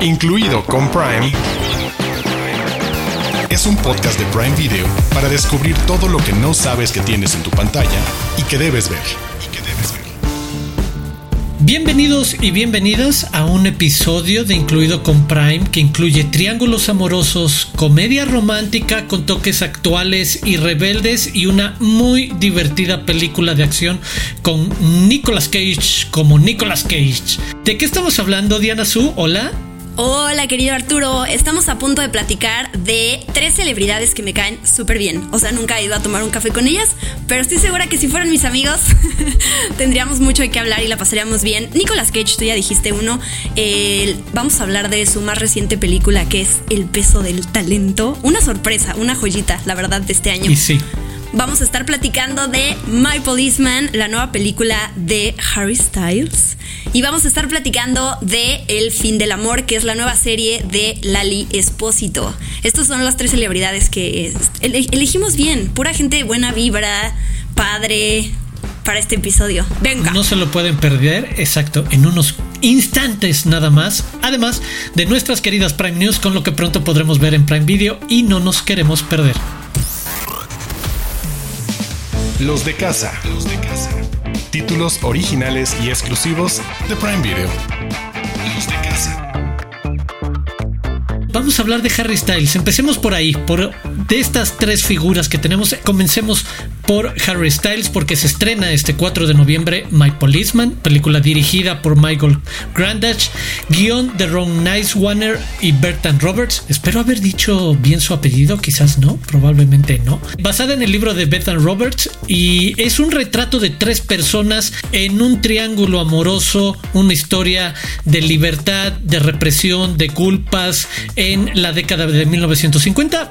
incluido con Prime, es un podcast de Prime Video para descubrir todo lo que no sabes que tienes en tu pantalla y que debes ver. Bienvenidos y bienvenidas a un episodio de Incluido con Prime que incluye triángulos amorosos, comedia romántica con toques actuales y rebeldes y una muy divertida película de acción con Nicolas Cage como Nicolas Cage. ¿De qué estamos hablando, Diana Su? Hola. Hola querido Arturo, estamos a punto de platicar de tres celebridades que me caen súper bien. O sea, nunca he ido a tomar un café con ellas, pero estoy segura que si fueran mis amigos tendríamos mucho de qué hablar y la pasaríamos bien. Nicolas Cage, tú ya dijiste uno, vamos a hablar de su más reciente película que es El peso del talento. Una sorpresa, una joyita, la verdad, de este año. Y sí vamos a estar platicando de My Policeman, la nueva película de Harry Styles. Y vamos a estar platicando de El fin del amor, que es la nueva serie de Lali Espósito. Estas son las tres celebridades que elegimos bien. Pura gente buena vibra, padre, para este episodio. Venga. No se lo pueden perder, exacto, en unos instantes nada más. Además de nuestras queridas Prime News, con lo que pronto podremos ver en Prime Video y no nos queremos perder. Los de casa. Los de casa. Títulos originales y exclusivos de Prime Video. Los de casa. Vamos a hablar de Harry Styles. Empecemos por ahí, por de estas tres figuras que tenemos. Comencemos por Harry Styles porque se estrena este 4 de noviembre My Policeman, película dirigida por Michael Grandach, guion de Ron Nicewaner y Bertrand Roberts. Espero haber dicho bien su apellido, quizás no, probablemente no. Basada en el libro de Bertrand Roberts y es un retrato de tres personas en un triángulo amoroso, una historia de libertad, de represión, de culpas en la década de 1950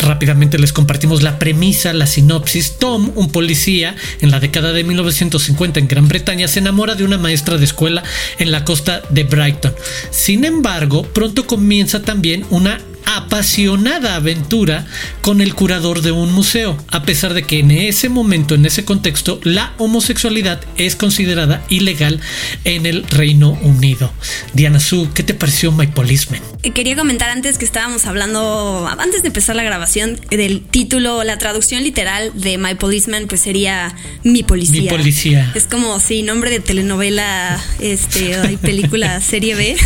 Rápidamente les compartimos la premisa, la sinopsis. Tom, un policía en la década de 1950 en Gran Bretaña, se enamora de una maestra de escuela en la costa de Brighton. Sin embargo, pronto comienza también una apasionada aventura con el curador de un museo, a pesar de que en ese momento, en ese contexto, la homosexualidad es considerada ilegal en el Reino Unido. Diana Su, ¿qué te pareció My Policeman? Eh, quería comentar antes que estábamos hablando, antes de empezar la grabación, del título, la traducción literal de My Policeman, pues sería Mi Policía. Mi Policía. Es como, sí, nombre de telenovela, este, hay película serie B.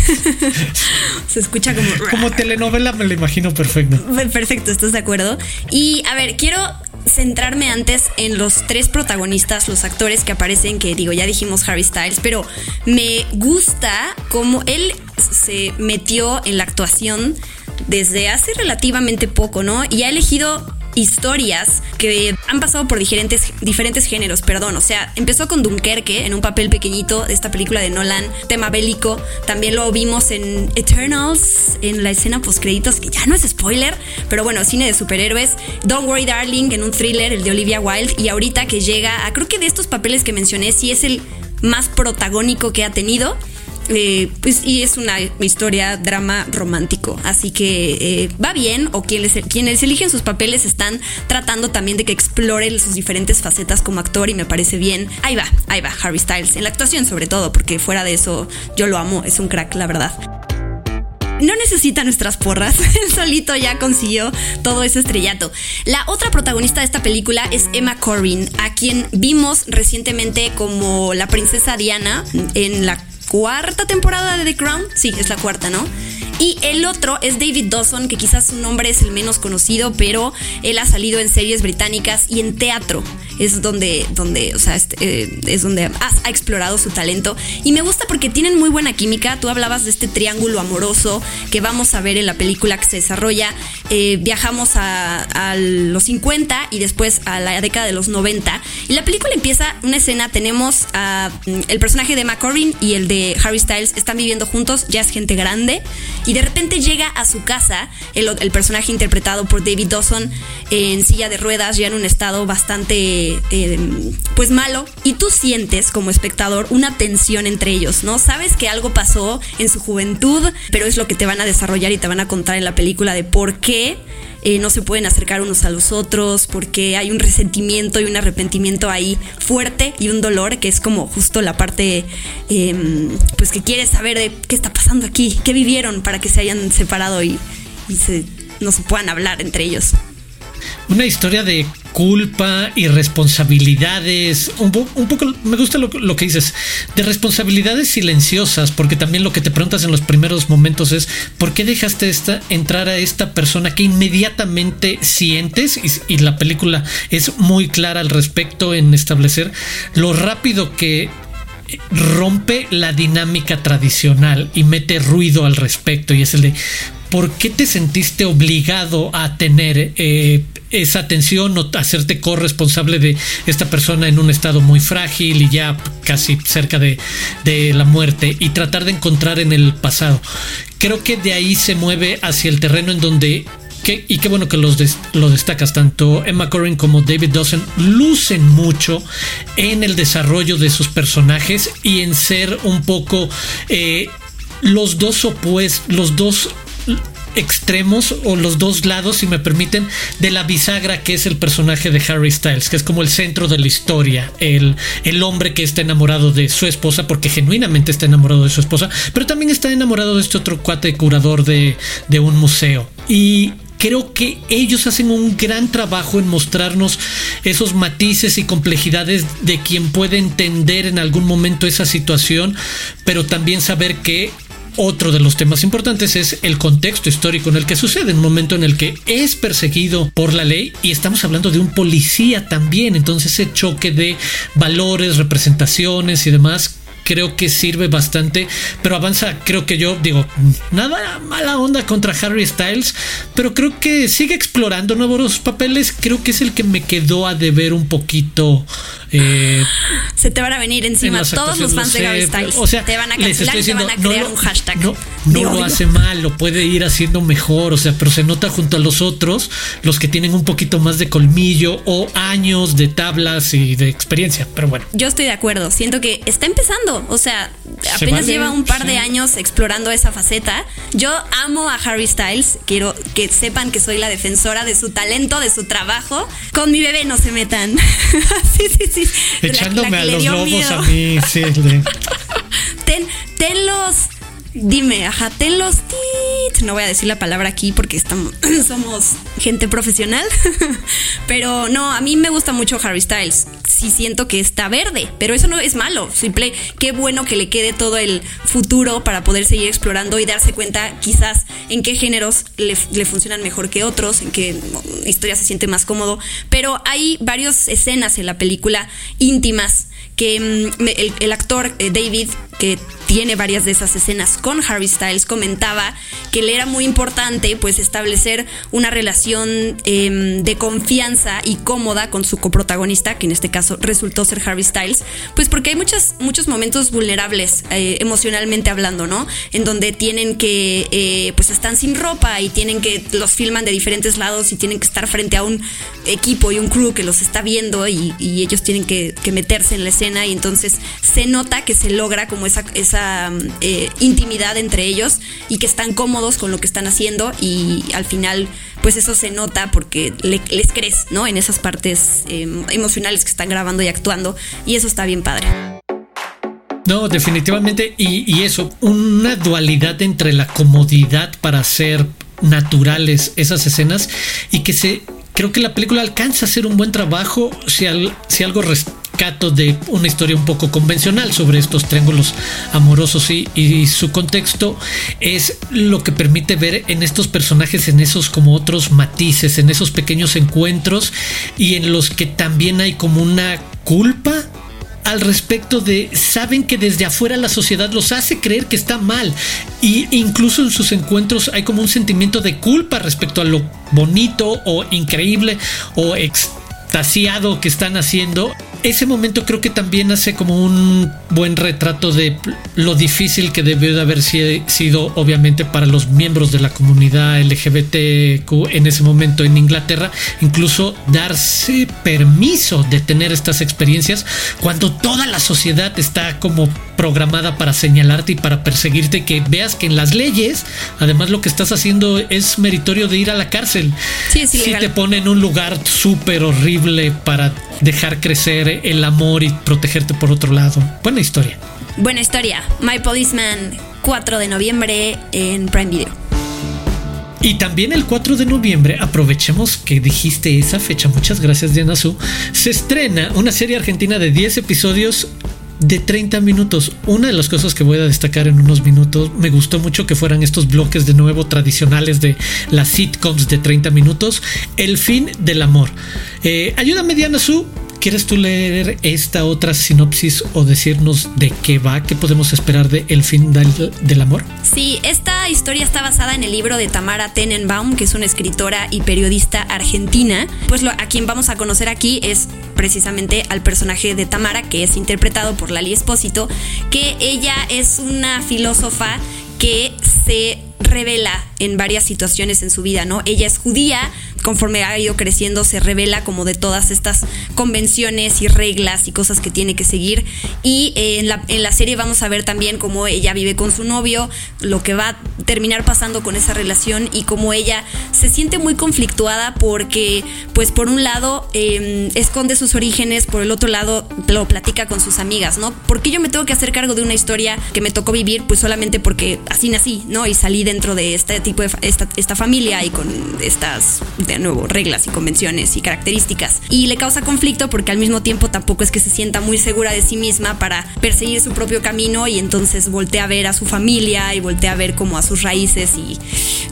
Se escucha como... Como telenovela imagino perfecto. Perfecto, ¿estás de acuerdo? Y a ver, quiero centrarme antes en los tres protagonistas, los actores que aparecen, que digo, ya dijimos Harry Styles, pero me gusta cómo él se metió en la actuación desde hace relativamente poco, ¿no? Y ha elegido historias que han pasado por diferentes, diferentes géneros, perdón. O sea, empezó con Dunkerque en un papel pequeñito de esta película de Nolan, tema bélico. También lo vimos en Eternals, en la escena post créditos, que ya no es spoiler, pero bueno, cine de superhéroes. Don't Worry Darling en un thriller, el de Olivia Wilde. Y ahorita que llega a, creo que de estos papeles que mencioné, sí es el más protagónico que ha tenido. Eh, pues, y es una historia, drama romántico. Así que eh, va bien, o quienes, quienes eligen sus papeles están tratando también de que explore sus diferentes facetas como actor y me parece bien. Ahí va, ahí va, Harry Styles, en la actuación sobre todo, porque fuera de eso yo lo amo, es un crack, la verdad no necesita nuestras porras. Él solito ya consiguió todo ese estrellato. La otra protagonista de esta película es Emma Corrin, a quien vimos recientemente como la princesa Diana en la cuarta temporada de The Crown. Sí, es la cuarta, ¿no? Y el otro es David Dawson, que quizás su nombre es el menos conocido, pero él ha salido en series británicas y en teatro. Es donde, donde o sea, este, eh, es donde ha, explorado su talento. Y me gusta porque tienen muy buena química. Tú hablabas de este triángulo amoroso que vamos a ver en la película que se desarrolla. Eh, viajamos a, los 50 y después a la década de los 90. Y la película empieza una escena, tenemos mm, el personaje de McCorrin y el de Harry Styles están viviendo juntos, ya es gente grande y de repente llega a su casa el, personaje interpretado por David Dawson en silla de ruedas, ya en un estado bastante, eh, pues malo, y tú sientes como espectador una tensión entre ellos, ¿no? Sabes que algo pasó en su juventud, pero es lo que te van a desarrollar y te van a contar en la película de por qué eh, no se pueden acercar unos a los otros, porque hay un resentimiento y un arrepentimiento ahí fuerte y un dolor que es como justo la parte em, pues que quieres saber de qué está pasando aquí, qué vivieron para que se hayan separado y, no se puedan hablar entre ellos. Una historia de culpa y responsabilidades. Un, poco, me gusta lo, que dices, de responsabilidades silenciosas, porque también lo que te preguntas en los primeros momentos es, ¿por qué dejaste esta, entrar a esta persona que inmediatamente sientes? Y, y la película es muy clara al respecto en establecer lo rápido que rompe la dinámica tradicional y mete ruido al respecto y es el de ¿por qué te sentiste obligado a tener eh, esa atención o hacerte corresponsable de esta persona en un estado muy frágil y ya casi cerca de, la muerte y tratar de encontrar en el pasado? Creo que de ahí se mueve hacia el terreno en donde y qué bueno que los lo destacas, tanto Emma Corrin como David Dawson lucen mucho en el desarrollo de sus personajes y en ser un poco eh, los dos opuestos, los dos extremos o los dos lados, si me permiten, de la bisagra que es el personaje de Harry Styles, que es como el centro de la historia, el, el hombre que está enamorado de su esposa, porque genuinamente está enamorado de su esposa, pero también está enamorado de este otro cuate curador de, de un museo. Y creo que ellos hacen un gran trabajo en mostrarnos esos matices y complejidades de quien puede entender en algún momento esa situación, pero también saber que otro de los temas importantes es el contexto histórico en el que sucede, un momento en el que es perseguido por la ley y estamos hablando de un policía también, entonces ese choque de valores, representaciones y demás creo que sirve bastante, pero avanza, creo que yo digo, nada mala onda contra Harry Styles, pero creo que sigue explorando nuevos papeles, creo que es el que me quedó a deber un poquito. Eh, Se te van a venir encima todos los fans de Harry Styles. O sea, te van a cancelar y te van a crear un hashtag. No, lo hace mal, lo puede ir haciendo mejor, o sea, pero se nota junto a los otros, los que tienen un poquito más de colmillo o años de tablas y de experiencia, pero bueno. Yo estoy de acuerdo, siento que está empezando o sea, apenas lleva un par de años explorando esa faceta. Yo amo a Harry Styles. Quiero que sepan que soy la defensora de su talento, de su trabajo. Con mi bebé no se metan. sí, sí, sí. Echándome a los lobos a mí, sí. ten, tenlos Dime, ajá, ten los tit. No voy a decir la palabra aquí porque estamos, somos gente profesional. pero no, a mí me gusta mucho Harry Styles. Sí siento que está verde, pero eso no es malo. Simple, qué bueno que le quede todo el futuro para poder seguir explorando y darse cuenta quizás en qué géneros le, funcionan mejor que otros, en qué historia se siente más cómodo. Pero hay varias escenas en la película íntimas que mm, el, actor eh, David, que tiene varias de esas escenas con Harry Styles, comentaba que le era muy importante pues establecer una relación em, de confianza y cómoda con su coprotagonista, que en este caso resultó ser Harry Styles, pues porque hay muchos, muchos momentos vulnerables eh, emocionalmente hablando, ¿no? En donde tienen que, eh, pues están sin ropa y tienen que, los filman de diferentes lados y tienen que estar frente a un equipo y un crew que los está viendo y, ellos tienen que, meterse en la escena y entonces se nota que se logra como esa eh, intimidad entre ellos y que están cómodos con lo que están haciendo y al final pues eso se nota porque les crees, ¿no? En esas partes em, emocionales que están grabando y actuando y eso está bien padre. No, definitivamente. Y, eso, una dualidad entre la comodidad para hacer naturales esas escenas y que se. Creo que la película alcanza a hacer un buen trabajo si, si algo de una historia un poco convencional sobre estos triángulos amorosos y, su contexto es lo que permite ver en estos personajes, en esos como otros matices, en esos pequeños encuentros y en los que también hay como una culpa al respecto de saben que desde afuera la sociedad los hace creer que está mal y incluso en sus encuentros hay como un sentimiento de culpa respecto a lo bonito o increíble o extasiado que están haciendo ese momento creo que también hace como un buen retrato de lo difícil que debió de haber sido obviamente para los miembros de la comunidad LGBTQ en ese momento en Inglaterra, incluso darse permiso de tener estas experiencias cuando toda la sociedad está como programada para señalarte y para perseguirte, que veas que en las leyes, además lo que estás haciendo es meritorio de ir a la cárcel. Sí, si te pone en un lugar súper horrible para dejar crecer el amor y protegerte por otro lado. Buena historia. Buena historia. My Policeman, 4 de noviembre en Prime Video. Y también el 4 de noviembre, aprovechemos que dijiste esa fecha, muchas gracias Diana Su, se estrena una serie argentina de 10 episodios de 30 minutos. Una de las cosas que voy a destacar en unos minutos, me gustó mucho que fueran estos bloques de nuevo tradicionales de las sitcoms de 30 minutos. El fin del amor. Eh, ayúdame Diana Su, ¿Quieres tú leer esta otra sinopsis o decirnos de qué va? ¿Qué podemos esperar de El fin del, amor? Sí, esta historia está basada en el libro de Tamara Tenenbaum, que es una escritora y periodista argentina. Pues lo, a quien vamos a conocer aquí es precisamente al personaje de Tamara, que es interpretado por Lali Espósito, que ella es una filósofa que se revela en varias situaciones en su vida, ¿no? Ella es judía, conforme ha ido creciendo se revela como de todas estas convenciones y reglas y cosas que tiene que seguir. Y eh, en, la, en la serie vamos a ver también cómo ella vive con su novio, lo que va a terminar pasando con esa relación y cómo ella se siente muy conflictuada porque, pues por un lado, em, esconde sus orígenes, por el otro lado, lo platica con sus amigas, ¿no? ¿Por qué yo me tengo que hacer cargo de una historia que me tocó vivir? Pues solamente porque así nací, ¿no? Y salí dentro de este tipo de esta, esta familia y con estas nuevo reglas y convenciones y características. Y le causa conflicto porque al mismo tiempo tampoco es que se sienta muy segura de sí misma para perseguir su propio camino y entonces voltea a ver a su familia y voltea a ver como a sus raíces y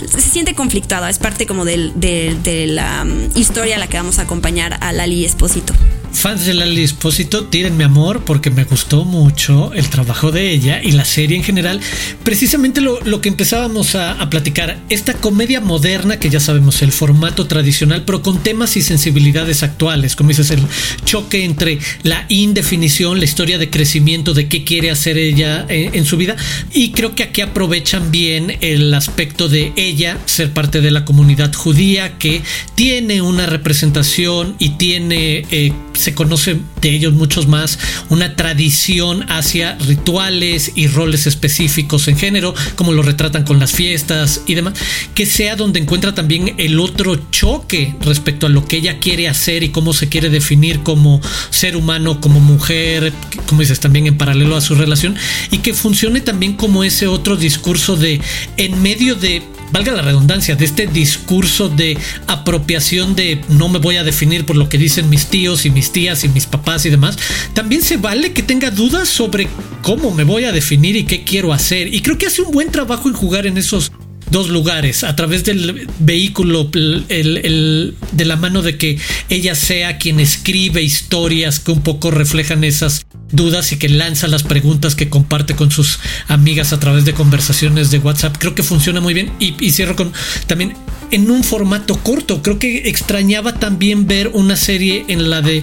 se siente conflictuada. Es parte como de, la um, historia a la que vamos a acompañar a Lali Espósito fans de Lali Espósito, tiren mi amor porque me gustó mucho el trabajo de ella y la serie en general. Precisamente lo, que empezábamos a, a, platicar, esta comedia moderna que ya sabemos, el formato tradicional, pero con temas y sensibilidades actuales, como dices, el choque entre la indefinición, la historia de crecimiento de qué quiere hacer ella eh, en su vida. Y creo que aquí aprovechan bien el aspecto de ella ser parte de la comunidad judía que tiene una representación y tiene... Eh, se conoce de ellos muchos más, una tradición hacia rituales y roles específicos en género, como lo retratan con las fiestas y demás, que sea donde encuentra también el otro choque respecto a lo que ella quiere hacer y cómo se quiere definir como ser humano, como mujer, como dices, también en paralelo a su relación, y que funcione también como ese otro discurso de en medio de valga la redundancia, de este discurso de apropiación de no me voy a definir por lo que dicen mis tíos y mis tías y mis papás y demás, también se vale que tenga dudas sobre cómo me voy a definir y qué quiero hacer. Y creo que hace un buen trabajo en jugar en esos dos lugares, a través del vehículo, de la mano de que ella sea quien escribe historias que un poco reflejan esas dudas y que lanza las preguntas que comparte con sus amigas a través de conversaciones de WhatsApp. Creo que funciona muy bien y, y cierro con también en un formato corto. Creo que extrañaba también ver una serie en la de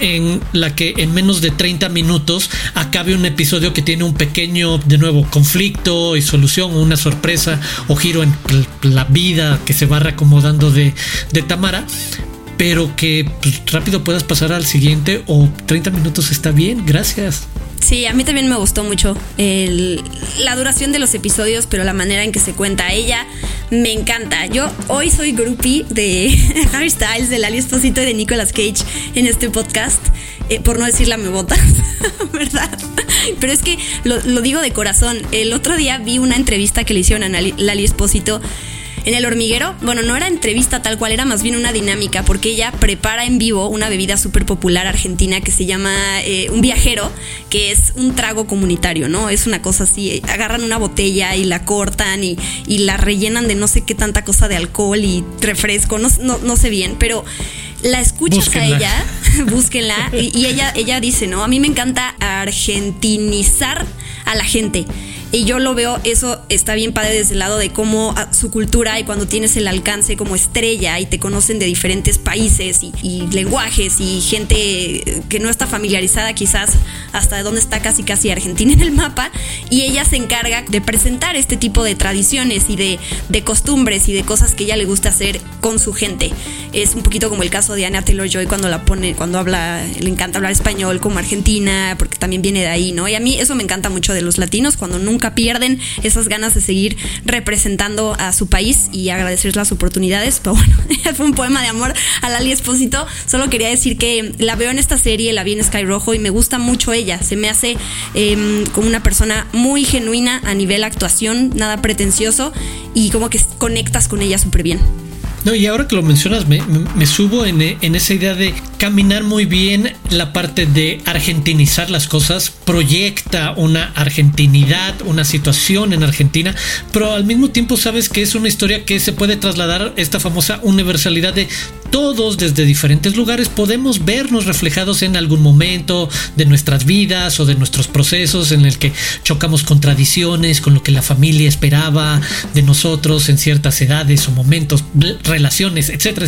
en la que en menos de 30 minutos acabe un episodio que tiene un pequeño, de nuevo, conflicto y solución, una sorpresa o giro en la vida que se va reacomodando de, de Tamara pero que pues, rápido puedas pasar al siguiente o 30 minutos está bien, gracias. Sí, a mí también me gustó mucho la duración de los episodios, pero la manera en que se cuenta ella me encanta. Yo hoy soy groupie de Harry Styles, de Lali Esposito y de Nicolas Cage en este podcast, eh, por no decir la me bota, ¿verdad? Pero es que lo, digo de corazón. El otro día vi una entrevista que le hicieron a Lali Esposito en el hormiguero, bueno, no era entrevista tal cual, era más bien una dinámica, porque ella prepara en vivo una bebida súper popular argentina que se llama eh, un viajero, que es un trago comunitario, ¿no? Es una cosa así, agarran una botella y la cortan y, la rellenan de no sé qué tanta cosa de alcohol y refresco, no, no, sé bien, pero la escuchas a ella, búsquenla, y, y, ella, ella dice, ¿no? A mí me encanta argentinizar a la gente. Y yo lo veo, eso está bien padre desde el lado de cómo ah, su cultura y cuando tienes el alcance como estrella y te conocen de diferentes países y, lenguajes y gente que no está familiarizada quizás hasta dónde está casi casi Argentina en el mapa y ella se encarga de presentar este tipo de tradiciones y de, de costumbres y de cosas que ella le gusta hacer con su gente. Es un poquito como el caso de Anna Taylor Joy cuando la pone, cuando habla, le encanta hablar español como argentina, porque también viene de ahí, ¿no? Y a mí eso me encanta mucho de los latinos, cuando nunca pierden esas ganas de seguir representando a su país y agradecer las oportunidades. Pero bueno, fue un poema de amor a Lali Espósito. Solo quería decir que la veo en esta serie, la vi en Sky Rojo y me gusta mucho ella. Se me hace em, como una persona muy genuina a nivel actuación, nada pretencioso y como que conectas con ella súper bien. No, y ahora que lo mencionas, me, subo en, en, esa idea de caminar muy bien la parte de argentinizar las cosas, proyecta una argentinidad, una situación en Argentina, pero al mismo tiempo sabes que es una historia que se puede trasladar esta famosa universalidad de todos desde diferentes lugares podemos vernos reflejados en algún momento de nuestras vidas o de nuestros procesos en el que chocamos con tradiciones, con lo que la familia esperaba de nosotros en ciertas edades o momentos, relaciones, etcétera.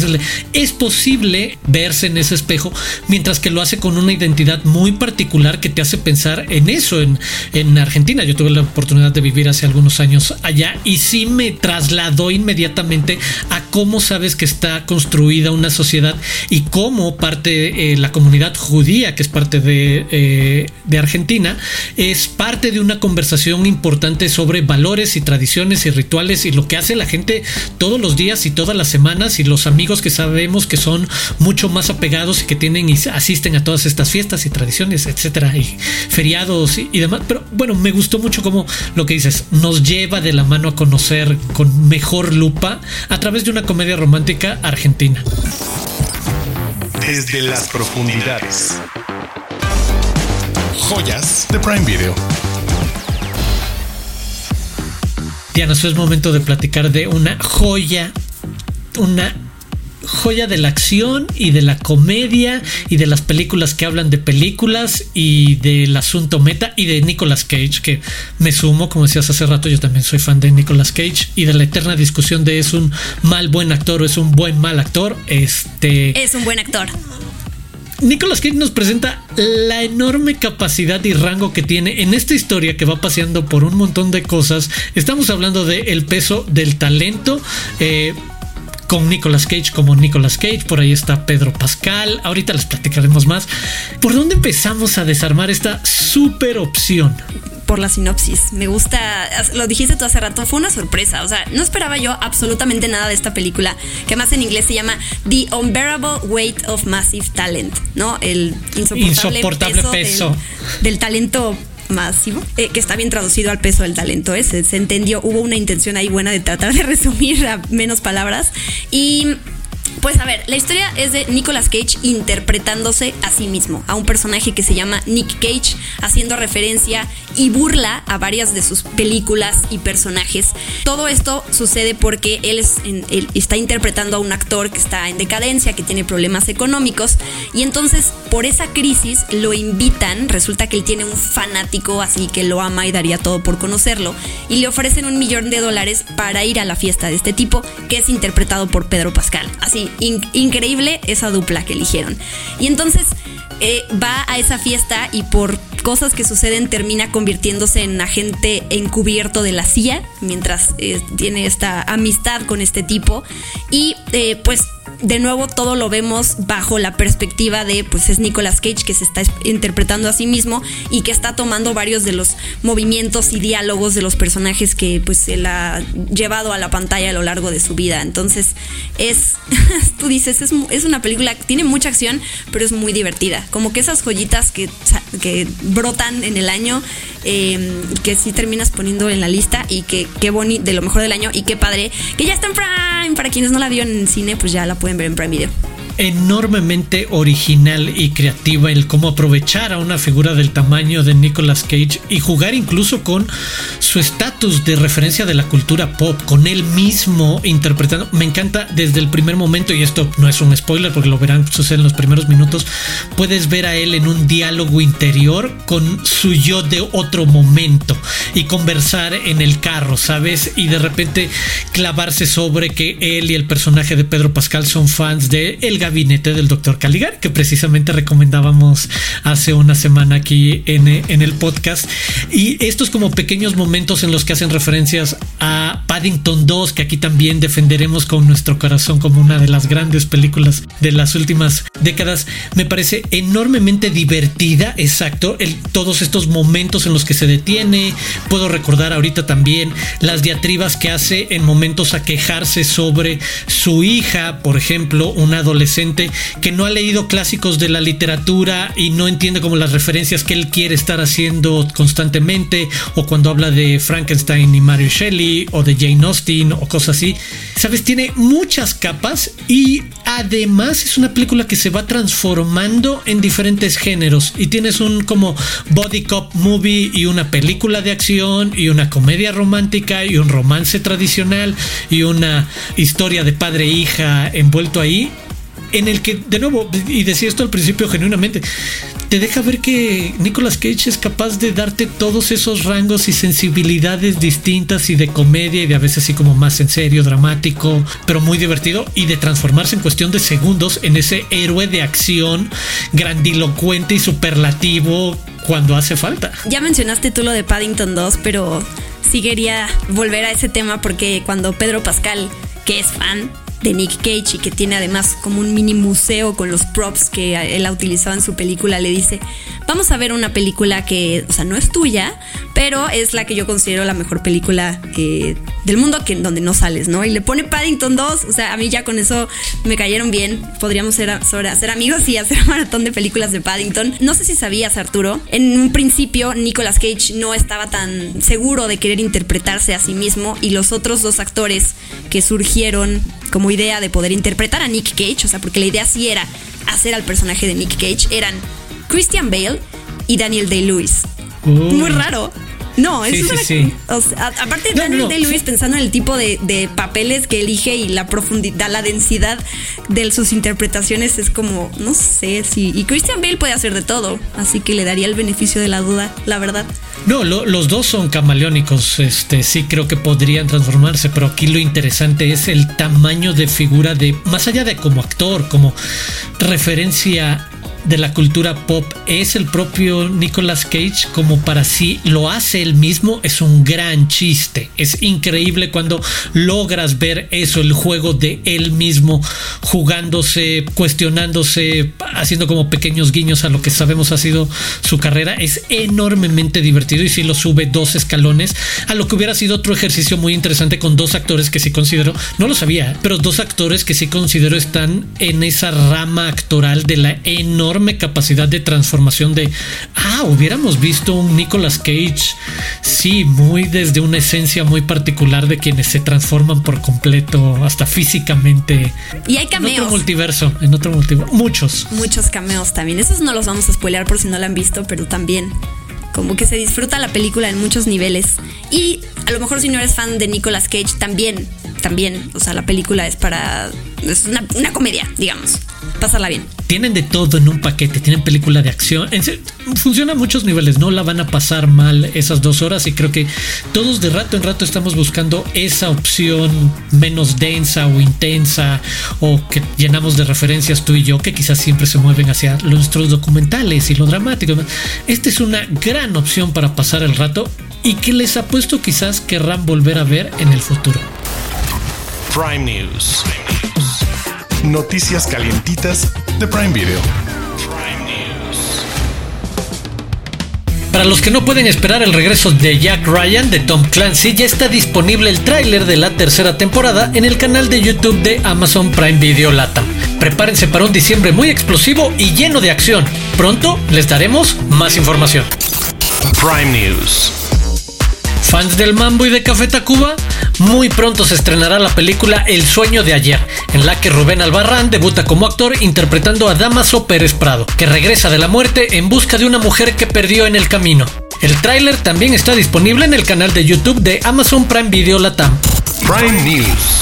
Es posible verse en ese espejo mientras que lo hace con una identidad muy particular que te hace pensar en eso en, en Argentina. Yo tuve la oportunidad de vivir hace algunos años allá y sí me trasladó inmediatamente a cómo sabes que está construida una sociedad y cómo parte eh, la comunidad judía, que es parte de, eh, de, Argentina, es parte de una conversación importante sobre valores y tradiciones y rituales y lo que hace la gente todos los días y todas las semanas y los amigos que sabemos que son mucho más apegados y que tienen y asisten a todas estas fiestas y tradiciones, etcétera, y feriados y, y demás. Pero bueno, me gustó mucho como lo que dices, nos lleva de la mano a conocer con mejor lupa a través de una comedia romántica argentina. Desde las profundidades. Joyas de Prime Video. Diana, eso es momento de platicar de una joya, una joya de la acción y de la comedia y de las películas que hablan de películas y del asunto meta y de Nicolas Cage, que me sumo, como decías hace rato, yo también soy fan de Nicolas Cage y de la eterna discusión de es un mal buen actor o es un buen mal actor. Este es un buen actor. Nicolas Cage nos presenta la enorme capacidad y rango que tiene en esta historia que va paseando por un montón de cosas. Estamos hablando de el peso del talento. Eh, con Nicolas Cage como Nicolas Cage, por ahí está Pedro Pascal, ahorita les platicaremos más. ¿Por dónde empezamos a desarmar esta super opción? por la sinopsis. Me gusta, lo dijiste tú hace rato, fue una sorpresa. O sea, no esperaba yo absolutamente nada de esta película, que más en inglés se llama The Unbearable Weight of Massive Talent, ¿no? El insoportable, peso, del talento masivo, eh, que está bien traducido al peso del talento, ¿eh? se, se, entendió, hubo una intención ahí buena de tratar de resumir a menos palabras. Y pues a ver, la historia es de Nicolas Cage interpretándose a sí mismo, a un personaje que se llama Nick Cage, haciendo referencia y burla a varias de sus películas y personajes. Todo esto sucede porque él, es, él está interpretando a un actor que está en decadencia, que tiene problemas económicos, y entonces por esa crisis lo invitan, resulta que él tiene un fanático así que lo ama y daría todo por conocerlo, y le ofrecen un millón de dólares para ir a la fiesta de este tipo, que es interpretado por Pedro Pascal. Así increíble esa dupla que eligieron. Y entonces eh, va a esa fiesta y por cosas que suceden termina convirtiéndose en agente encubierto de la CIA mientras eh, tiene esta amistad con este tipo y eh, pues de nuevo todo lo vemos bajo la perspectiva de pues es Nicolas Cage que se está interpretando a sí mismo y que está tomando varios de los movimientos y diálogos de los personajes que pues él ha llevado a la pantalla a lo largo de su vida. Entonces es, tú dices, es, es una película que tiene mucha acción pero es muy divertida. Como que esas joyitas que, que brotan en el año eh, que sí terminas poniendo en la lista y que qué bonito, de lo mejor del año y qué padre, que ya está en Prime. Para quienes no la vieron en cine, pues ya la pueden ver en Prime. Enormemente original y creativa el cómo aprovechar a una figura del tamaño de Nicolas Cage y jugar incluso con su estatus de referencia de la cultura pop, con él mismo interpretando. Me encanta desde el primer momento, y esto no es un spoiler porque lo verán suceder en los primeros minutos, puedes ver a él en un diálogo interior con su yo de otro momento y conversar en el carro, ¿sabes? Y de repente clavarse sobre que él y el personaje de Pedro Pascal son fans de El gabinete del doctor Caligar, que precisamente recomendábamos hace una semana aquí en, el podcast. Y estos como pequeños momentos en los que hacen referencias a Paddington 2, que aquí también defenderemos con nuestro corazón como una de las grandes películas de las últimas décadas, me parece enormemente divertida, exacto, todos estos momentos en los que se detiene. Puedo recordar ahorita también las diatribas que hace en momentos a quejarse sobre su hija, por ejemplo, una adolescente que no ha leído clásicos de la literatura y no entiende como las referencias que él quiere estar haciendo constantemente, o cuando habla de Frankenstein y Mary Shelley, o de Jane Austen, o cosas así. Sabes, tiene muchas capas y además es una película que se va transformando en diferentes géneros y tienes un como body cop movie y una película de acción y una comedia romántica y un romance tradicional y una historia de padre e hija envuelto ahí en el que, de nuevo, y decía esto al principio genuinamente, te deja ver que Nicolas Cage es capaz de darte todos esos rangos y sensibilidades distintas y de comedia y de a veces así como más en serio, dramático, pero muy divertido y de transformarse en cuestión de segundos en ese héroe de acción grandilocuente y superlativo cuando hace falta. Ya mencionaste tú lo de Paddington 2, pero sí quería volver a ese tema porque cuando Pedro Pascal, que es fan, de Nick Cage y que tiene además como un mini museo con los props que él ha utilizado en su película, le dice, vamos a ver una película que, o sea, no es tuya, pero es la que yo considero la mejor película eh, del mundo que, donde no sales, ¿no? Y le pone Paddington 2, o sea, a mí ya con eso me cayeron bien, podríamos ser, hacer amigos y hacer maratón de películas de Paddington. No sé si sabías, Arturo, en un principio Nicolas Cage no estaba tan seguro de querer interpretarse a sí mismo y los otros dos actores que surgieron como idea de poder interpretar a Nick Cage, o sea, porque la idea sí era hacer al personaje de Nick Cage, eran Christian Bale y Daniel Day-Lewis. Muy raro. No, es sí, aparte de Daniel Day-Lewis pensando en el tipo de, papeles que elige y la profundidad, la densidad de sus interpretaciones es como, no sé si. Y Christian Bale puede hacer de todo, así que le daría el beneficio de la duda, la verdad. No, los dos son camaleónicos, este sí creo que podrían transformarse, pero aquí lo interesante es el tamaño de figura de, más allá de como actor, como referencia de la cultura pop es el propio Nicolas Cage como para sí lo hace él mismo es un gran chiste. Es increíble cuando logras ver eso el juego de él mismo jugándose cuestionándose haciendo como pequeños guiños a lo que sabemos ha sido su carrera. Es enormemente divertido y si lo sube dos escalones a lo que hubiera sido otro ejercicio muy interesante con dos actores que sí considero no lo sabía pero dos actores que sí considero están en esa rama actoral de la enorme capacidad de transformación de, ah, hubiéramos visto un Nicolas Cage, sí, muy desde una esencia muy particular de quienes se transforman por completo, hasta físicamente. Y hay cameos. En otro multiverso, en otro multiverso, muchos. Muchos cameos también. Esos no los vamos a spoilear por si no lo han visto, pero también como que se disfruta la película en muchos niveles. Y a lo mejor si no eres fan de Nicolas Cage, también, también, o sea, la película es para... Es una, una comedia, digamos. Pásala bien tienen de todo en un paquete, tienen película de acción, funciona a muchos niveles, no la van a pasar mal esas dos horas y creo que todos de rato en rato estamos buscando esa opción menos densa o intensa o que llenamos de referencias tú y yo que quizás siempre se mueven hacia nuestros documentales y lo dramático. Esta es una gran opción para pasar el rato y que les apuesto quizás querrán volver a ver en el futuro. Prime News. Noticias calientitas de Prime Video. Para los que no pueden esperar el regreso de Jack Ryan de Tom Clancy, ya está disponible el tráiler de la tercera temporada en el canal de YouTube de Amazon Prime Video Lata. Prepárense para un diciembre muy explosivo y lleno de acción. Pronto les daremos más información. Prime News. Fans del Mambo y de Café Tacuba, Muy pronto se estrenará la película El sueño de ayer, en la que Rubén Albarrán debuta como actor interpretando a Damaso Pérez Prado, que regresa de la muerte en busca de una mujer que perdió en el camino. El tráiler también está disponible en el canal de YouTube de Amazon Prime Video Latam. Prime News.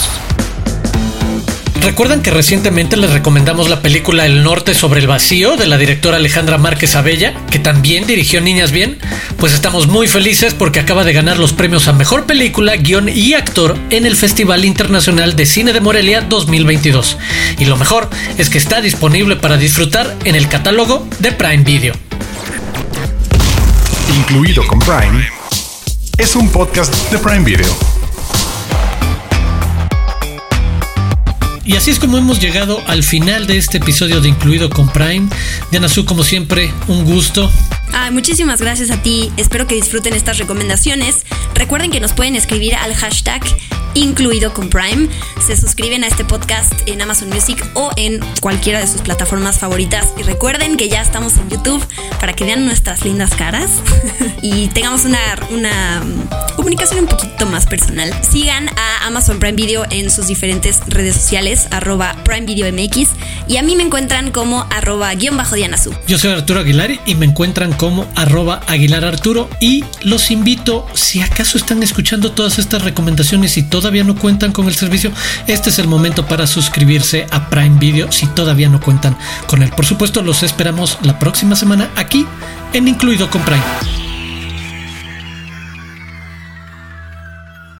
¿Recuerdan que recientemente les recomendamos la película El Norte sobre el Vacío de la directora Alejandra Márquez Abella, que también dirigió Niñas Bien? Pues estamos muy felices porque acaba de ganar los premios a Mejor Película, Guión y Actor en el Festival Internacional de Cine de Morelia 2022. Y lo mejor es que está disponible para disfrutar en el catálogo de Prime Video. Incluido con Prime. Es un podcast de Prime Video. Y así es como hemos llegado al final de este episodio de Incluido con Prime. Diana Su, como siempre, un gusto. Ah, muchísimas gracias a ti. Espero que disfruten estas recomendaciones. Recuerden que nos pueden escribir al hashtag incluido con Prime. Se suscriben a este podcast en Amazon Music o en cualquiera de sus plataformas favoritas. Y recuerden que ya estamos en YouTube para que vean nuestras lindas caras y tengamos una, una comunicación un poquito más personal. Sigan a Amazon Prime Video en sus diferentes redes sociales, arroba Prime Video MX. Y a mí me encuentran como arroba guion bajo Diana Yo soy Arturo Aguilar y me encuentran como arroba Aguilar Arturo. Y los invito, si acaso están escuchando todas estas recomendaciones y todavía no cuentan con el servicio, este es el momento para suscribirse a Prime Video si todavía no cuentan con él. Por supuesto, los esperamos la próxima semana aquí en Incluido con Prime.